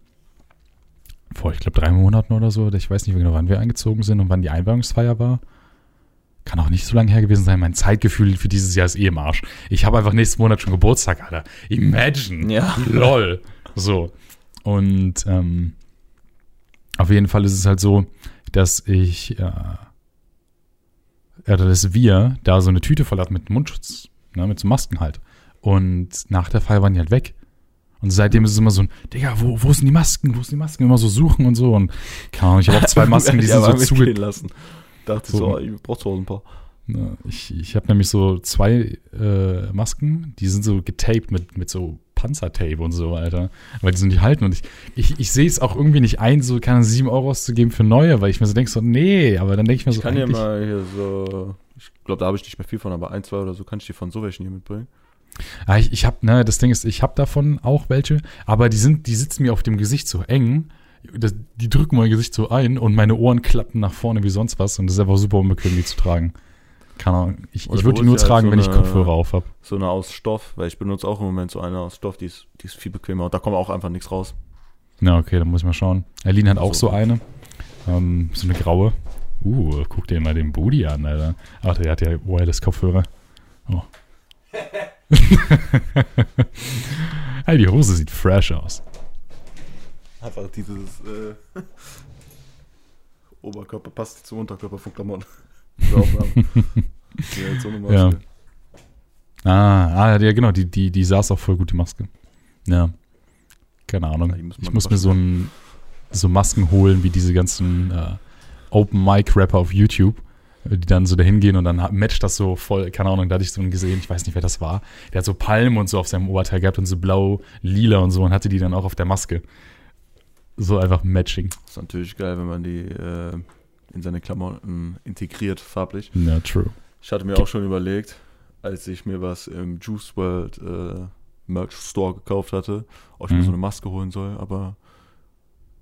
vor, ich glaube, drei Monaten oder so, ich weiß nicht mehr genau, wann wir eingezogen sind und wann die Einweihungsfeier war. Kann auch nicht so lange her gewesen sein. Mein Zeitgefühl für dieses Jahr ist eh im Arsch. Ich habe einfach nächsten Monat schon Geburtstag, Alter. Imagine. Ja. Lol. So. Und ähm, auf jeden Fall ist es halt so, dass ich, äh, ja, dass wir da so eine Tüte voll hatten mit Mundschutz, ne, mit so Masken halt. Und nach der Feier waren die halt weg. Und seitdem ist es immer so ein, Digga, wo, wo sind die Masken? Wo sind die Masken? Immer so suchen und so. Und keine Ahnung, ich habe auch zwei [laughs] Masken, die sind so mitgehen zuge... lassen. Dachte So. so, oh, ich brauch zu Hause ein paar. Ne, Ich, ich habe nämlich so zwei äh, Masken, die sind so getaped mit, mit so Panzertape und so, Alter. Weil die so nicht halten. Und ich, ich, ich sehe es auch irgendwie nicht ein, so keine 7 Euro auszugeben für neue, weil ich mir so denke, so, nee, aber dann denke ich mir so, Ich kann eigentlich- mal hier so, ich glaube, da habe ich nicht mehr viel von, aber ein, zwei oder so kann ich dir von so welchen hier mitbringen. Ah, ich, ich habe, ne, das Ding ist, ich habe davon auch welche, aber die sind, die sitzen mir auf dem Gesicht so eng. Das, die drücken mein Gesicht so ein und meine Ohren klappen nach vorne wie sonst was und das ist einfach super unbequem, die zu tragen. Keine Ahnung. Ich, ich würde die nur halt tragen, so wenn ich eine- Kopfhörer auf habe. So eine aus Stoff, weil ich benutze auch im Moment so eine aus Stoff, die ist, die ist viel bequemer und da kommt auch einfach nichts raus. Na, okay, dann muss ich mal schauen. Erlin hat auch So. so eine. Ähm, so eine graue. Uh, guck dir mal den Booty an, Alter. Ach, der hat ja Wireless-Kopfhörer. Oh. [laughs] hey, die Hose sieht fresh aus. Einfach dieses äh, [laughs] Oberkörper passt zum Unterkörper von Klamotten. [laughs] Ja, so eine Maske. Ja. Ah, ah, ja, genau, die, die, die saß auch voll gut, die Maske. Ja. Keine Ahnung. Ja, muss ich muss mir so, ein, so Masken holen, wie diese ganzen äh, Open-Mic-Rapper auf YouTube, die dann so dahin gehen und dann hat- matcht das so voll, keine Ahnung, da hatte ich so einen gesehen, ich weiß nicht, wer das war. Der hat so Palmen und so auf seinem Oberteil gehabt und so blau, lila und so und hatte die dann auch auf der Maske. So einfach Matching. ist natürlich geil, wenn man die äh, in seine Klamotten integriert, farblich. Ja, true. Ich hatte mir auch schon überlegt, als ich mir was im Juice World äh, Merch Store gekauft hatte, ob ich mir Mhm. so eine Maske holen soll, aber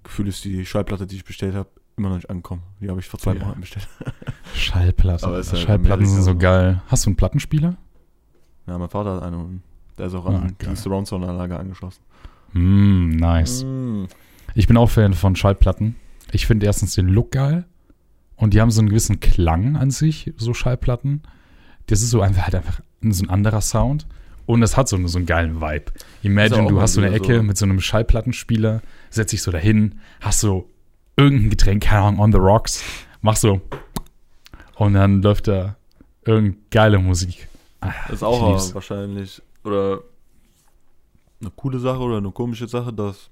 Gefühl ist die Schallplatte, die ich bestellt habe, immer noch nicht angekommen. Die habe ich vor zwei Ja. Monaten bestellt. [laughs] Schallplatten. Aber ist halt Schallplatten sind so geil. Hast du einen Plattenspieler? Ja, mein Vater hat eine und der ist auch Ah, an geil. die Surround Sound Anlage angeschlossen. Mm, nice. Mm. Ich bin auch Fan von Schallplatten. Ich finde erstens den Look geil und die haben so einen gewissen Klang an sich, so Schallplatten. Das ist so einfach halt einfach so ein anderer Sound und es hat so, so einen geilen Vibe. Imagine, du hast so eine Ecke so- mit so einem Schallplattenspieler, setzt dich so dahin, hast so irgendein Getränk, keine Ahnung, on the rocks, machst so und dann läuft da irgendeine geile Musik. Ah, Das ist auch wahrscheinlich oder eine coole Sache oder eine komische Sache, dass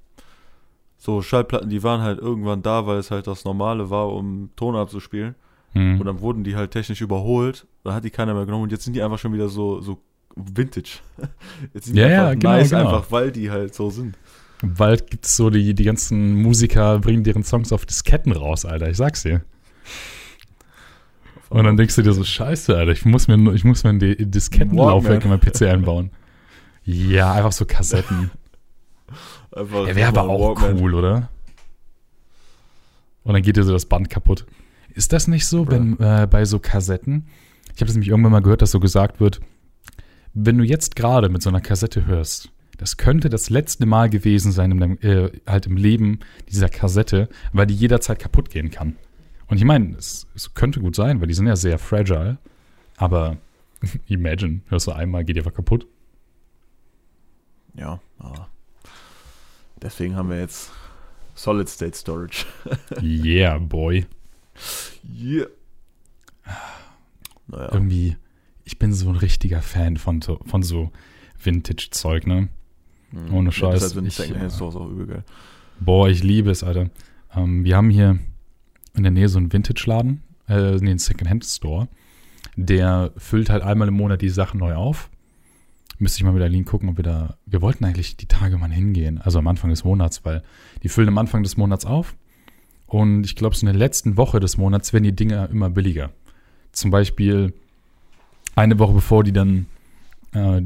so Schallplatten, die waren halt irgendwann da, weil es halt das Normale war, um Ton abzuspielen. Hm. Und dann wurden die halt technisch überholt. Dann hat die keiner mehr genommen und jetzt sind die einfach schon wieder so, so Vintage. [laughs] Jetzt sind die Ja, ja, einfach genau, nice, genau. einfach weil die halt so sind. Bald gibt es so, die, die ganzen Musiker bringen deren Songs auf Disketten raus, Alter. Ich sag's dir. Und dann denkst du dir so, scheiße, Alter, ich muss mir, ich muss mir ein Di- Diskettenlaufwerk in mein PC einbauen. Ja, einfach so Kassetten. [laughs] Einfach Ja, wäre aber auch Walkman. cool, oder? Und dann geht dir so das Band kaputt. Ist das nicht so, wenn äh, bei so Kassetten, ich habe das nämlich irgendwann mal gehört, dass so gesagt wird, wenn du jetzt gerade mit so einer Kassette hörst, das könnte das letzte Mal gewesen sein, in deinem, äh, halt im Leben dieser Kassette, weil die jederzeit kaputt gehen kann. Und ich meine, es, es könnte gut sein, weil die sind ja sehr fragile. Aber [laughs] imagine, hörst du einmal, geht die einfach kaputt. Ja, aber deswegen haben wir jetzt Solid State Storage. [laughs] yeah, boy. Yeah. Naja. Irgendwie, ich bin so ein richtiger Fan von so, von so Vintage-Zeug, ne? Mhm. Ohne Scheiß. Ja, ich, äh, auch übel geil. Boah, ich liebe es, Alter. Ähm, wir haben hier in der Nähe so einen Vintage-Laden, äh, nee, einen Second-Hand-Store. Der füllt halt einmal im Monat die Sachen neu auf. Müsste ich mal mit Aline gucken, ob wir da. Wir wollten eigentlich die Tage mal hingehen, also am Anfang des Monats, weil die füllen am Anfang des Monats auf. Und ich glaube, so in der letzten Woche des Monats werden die Dinge immer billiger. Zum Beispiel eine Woche bevor die dann äh,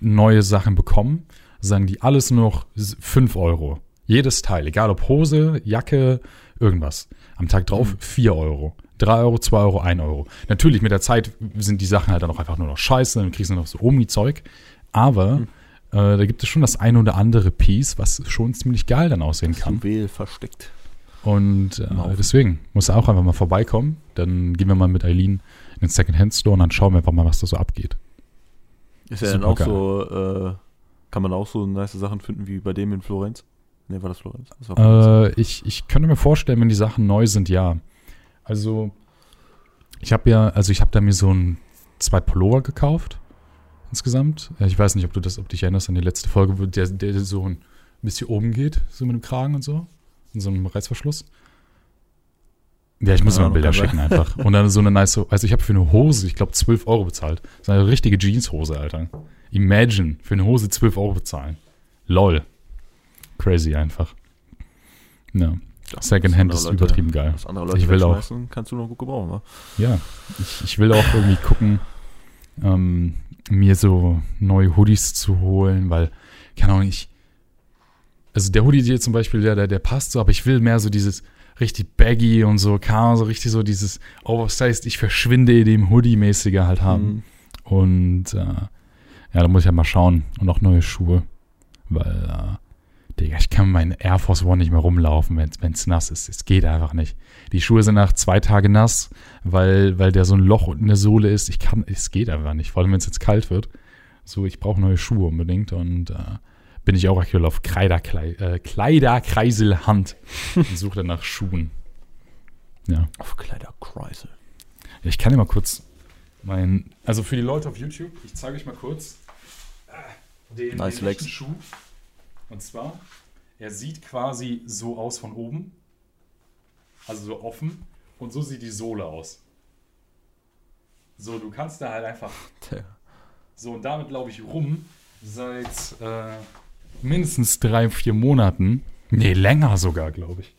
neue Sachen bekommen, sagen die alles noch 5 Euro. Jedes Teil, egal ob Hose, Jacke, irgendwas. Am Tag drauf mhm. 4 Euro. 3 Euro, 2 Euro, 1 Euro. Natürlich, mit der Zeit sind die Sachen halt dann auch einfach nur noch scheiße, dann kriegst du noch so Omi-Zeug. Aber mhm. äh, da gibt es schon das eine oder andere Piece, was schon ziemlich geil dann aussehen kann. Juwel versteckt. Und äh, deswegen muss er auch einfach mal vorbeikommen. Dann gehen wir mal mit Eileen in den Second-Hand-Store und dann schauen wir einfach mal, was da so abgeht. Ist ja dann auch geil. so, äh, kann man auch so nice Sachen finden wie bei dem in Florenz? Ne, war das Florenz? Das war Florenz. Äh, ich, ich könnte mir vorstellen, wenn die Sachen neu sind, ja. Also, ich habe ja, also ich habe da mir so ein, zwei Pullover gekauft insgesamt. Ich weiß nicht, ob du das, ob dich erinnerst an die letzte Folge, der, der so ein bisschen oben geht, so mit dem Kragen und so, in so einem Reißverschluss. Ja, ich muss ja, mal Bilder schicken einfach. Und dann so eine nice, also ich habe für eine Hose, ich glaube 12 Euro bezahlt. Das ist eine richtige Jeanshose, Alter. Imagine, für eine Hose 12 Euro bezahlen. Lol. Crazy einfach. Ja. Secondhand ist Leute, übertrieben geil. Was andere Leute ich will auch, kannst du noch gut gebrauchen, wa? Ja, ich, ich will auch irgendwie gucken, ähm, mir so neue Hoodies zu holen, weil, keine Ahnung, ich, also der Hoodie hier zum Beispiel, der, der, der passt so, aber ich will mehr so dieses richtig baggy und so, kann so richtig so dieses oversized, ich verschwinde in dem Hoodie-mäßiger halt haben. Mhm. Und, äh, ja, da muss ich halt mal schauen. Und auch neue Schuhe, weil, äh, Digga, ich kann meinen Air Force One nicht mehr rumlaufen, wenn es nass ist. Es geht einfach nicht. Die Schuhe sind nach zwei Tagen nass, weil, weil der so ein Loch in der Sohle ist. Ich kann, es geht einfach nicht, vor allem wenn es jetzt kalt wird. So, ich brauche neue Schuhe unbedingt und äh, bin ich auch aktuell auf Kleiderklei äh, Kleiderkreiselhand und suche dann nach Schuhen. Ja. Auf Kleiderkreisel. Ich kann dir mal kurz mein, also für die Leute auf YouTube, ich zeige euch mal kurz äh, den, nice Schuh. Und zwar, er sieht quasi so aus von oben. Also so offen. Und so sieht die Sohle aus. So, du kannst da halt einfach. So, und damit glaube ich rum seit äh, mindestens drei, vier Monaten. Nee, länger sogar, glaube ich.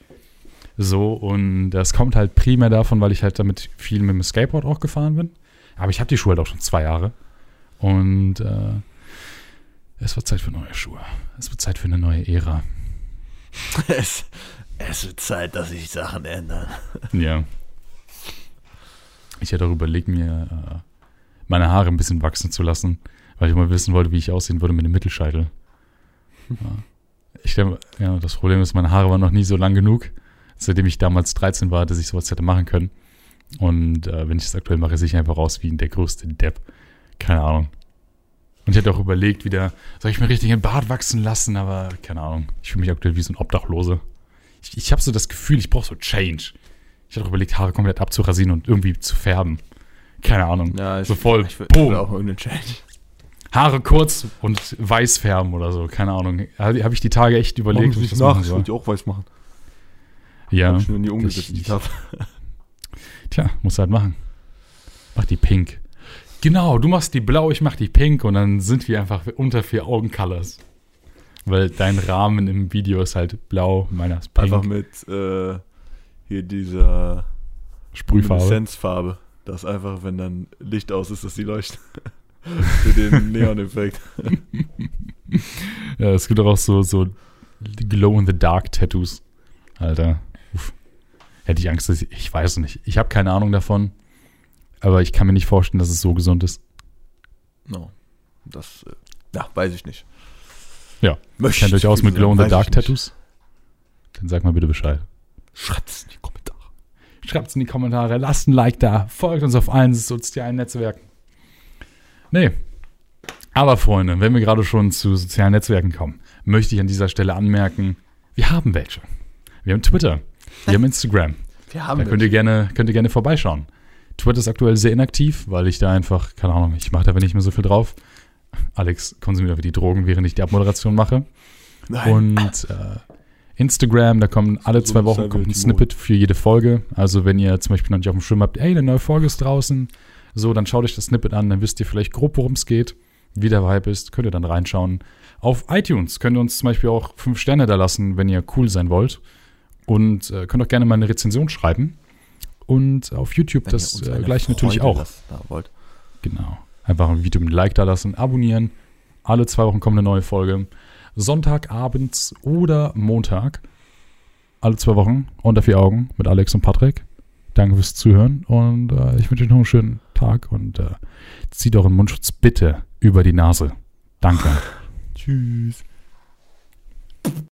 So, und das kommt halt primär davon, weil ich halt damit viel mit dem Skateboard auch gefahren bin. Aber ich habe die Schuhe halt auch schon zwei Jahre. Und äh, es wird Zeit für neue Schuhe. Es wird Zeit für eine neue Ära. Es, es wird Zeit, dass sich Sachen ändern. [laughs] Ja. Ich hätte auch überlegt, mir äh, meine Haare ein bisschen wachsen zu lassen, weil ich mal wissen wollte, wie ich aussehen würde mit dem Mittelscheitel. Ja. Ich denke, ja, das Problem ist, meine Haare waren noch nie so lang genug. Seitdem ich damals 13 war, dass ich sowas hätte machen können. Und äh, wenn ich das aktuell mache, sehe ich einfach aus wie der größte Depp. Keine Ahnung. Und ich hätte auch überlegt, wieder, soll ich mir richtig in den Bart wachsen lassen, aber keine Ahnung. Ich fühle mich aktuell wie so ein Obdachlose. Ich, ich habe so das Gefühl, ich brauche so Change. Ich hätte auch überlegt, Haare komplett abzurasieren und irgendwie zu färben. Keine Ahnung. Ja, ich, so voll. Ich, will, ich will auch irgendeinen Change. Haare kurz und weiß färben oder so. Keine Ahnung. Habe ich die Tage echt überlegt, ob ich das nach, machen soll. Ich auch weiß machen. Ja. Hab ich nur nie umgesetzt. Ich, ich, Tja, muss halt machen. Mach die pink. Genau, du machst die blau, ich mach die pink und dann sind wir einfach unter vier Augen Colors. Weil dein Rahmen im Video ist halt blau, meiner ist pink. Einfach mit äh, hier dieser Sprühfarbe. Essenzfarbe. Das einfach, wenn dann Licht aus ist, dass die leuchten. [laughs] Für den Neon-Effekt. [laughs] ja, es gibt auch so, so Glow-in-the-Dark-Tattoos. Alter. Uff. Hätte ich Angst, dass ich, ich weiß nicht. Ich habe keine Ahnung davon. Aber ich kann mir nicht vorstellen, dass es so gesund ist. No. Das, äh, ja, weiß ich nicht. Ja. Möchte Kennt euch aus mit Glow in the Dark. Tattoos? Dann sag mal bitte Bescheid. Schreibt es in die Kommentare. Schreibt es in die Kommentare, lasst ein Like da, folgt uns auf allen sozialen Netzwerken. Nee. Aber Freunde, wenn wir gerade schon zu sozialen Netzwerken kommen, möchte ich an dieser Stelle anmerken, wir haben welche. Wir haben Twitter, wir haben [laughs] Instagram. Wir haben Da könnt ihr gerne, könnt ihr gerne vorbeischauen. Twitter ist aktuell sehr inaktiv, weil ich da einfach, keine Ahnung, ich mache da nicht mehr so viel drauf. Alex konsumiert aber die Drogen, während ich die Abmoderation mache. Nein. Und äh, Instagram, da kommen alle So zwei Wochen kommt ein. Snippet für jede Folge. Also wenn ihr zum Beispiel noch nicht auf dem Schirm habt, ey, eine neue Folge ist draußen, so, dann schaut euch das Snippet an, dann wisst ihr vielleicht grob, worum es geht, wie der Vibe ist, könnt ihr dann reinschauen. Auf iTunes könnt ihr uns zum Beispiel auch fünf Sterne da lassen, wenn ihr cool sein wollt. Und äh, könnt auch gerne mal eine Rezension schreiben. Und auf YouTube Wenn das äh, gleich natürlich auch. Genau. Einfach ein Video mit Like da lassen, abonnieren. Alle zwei Wochen kommt eine neue Folge. Sonntagabends oder Montag. Alle zwei Wochen unter vier Augen mit Alex und Patrick. Danke fürs Zuhören und äh, ich wünsche euch noch einen schönen Tag und äh, zieht euren Mundschutz bitte über die Nase. Danke. [laughs] Tschüss.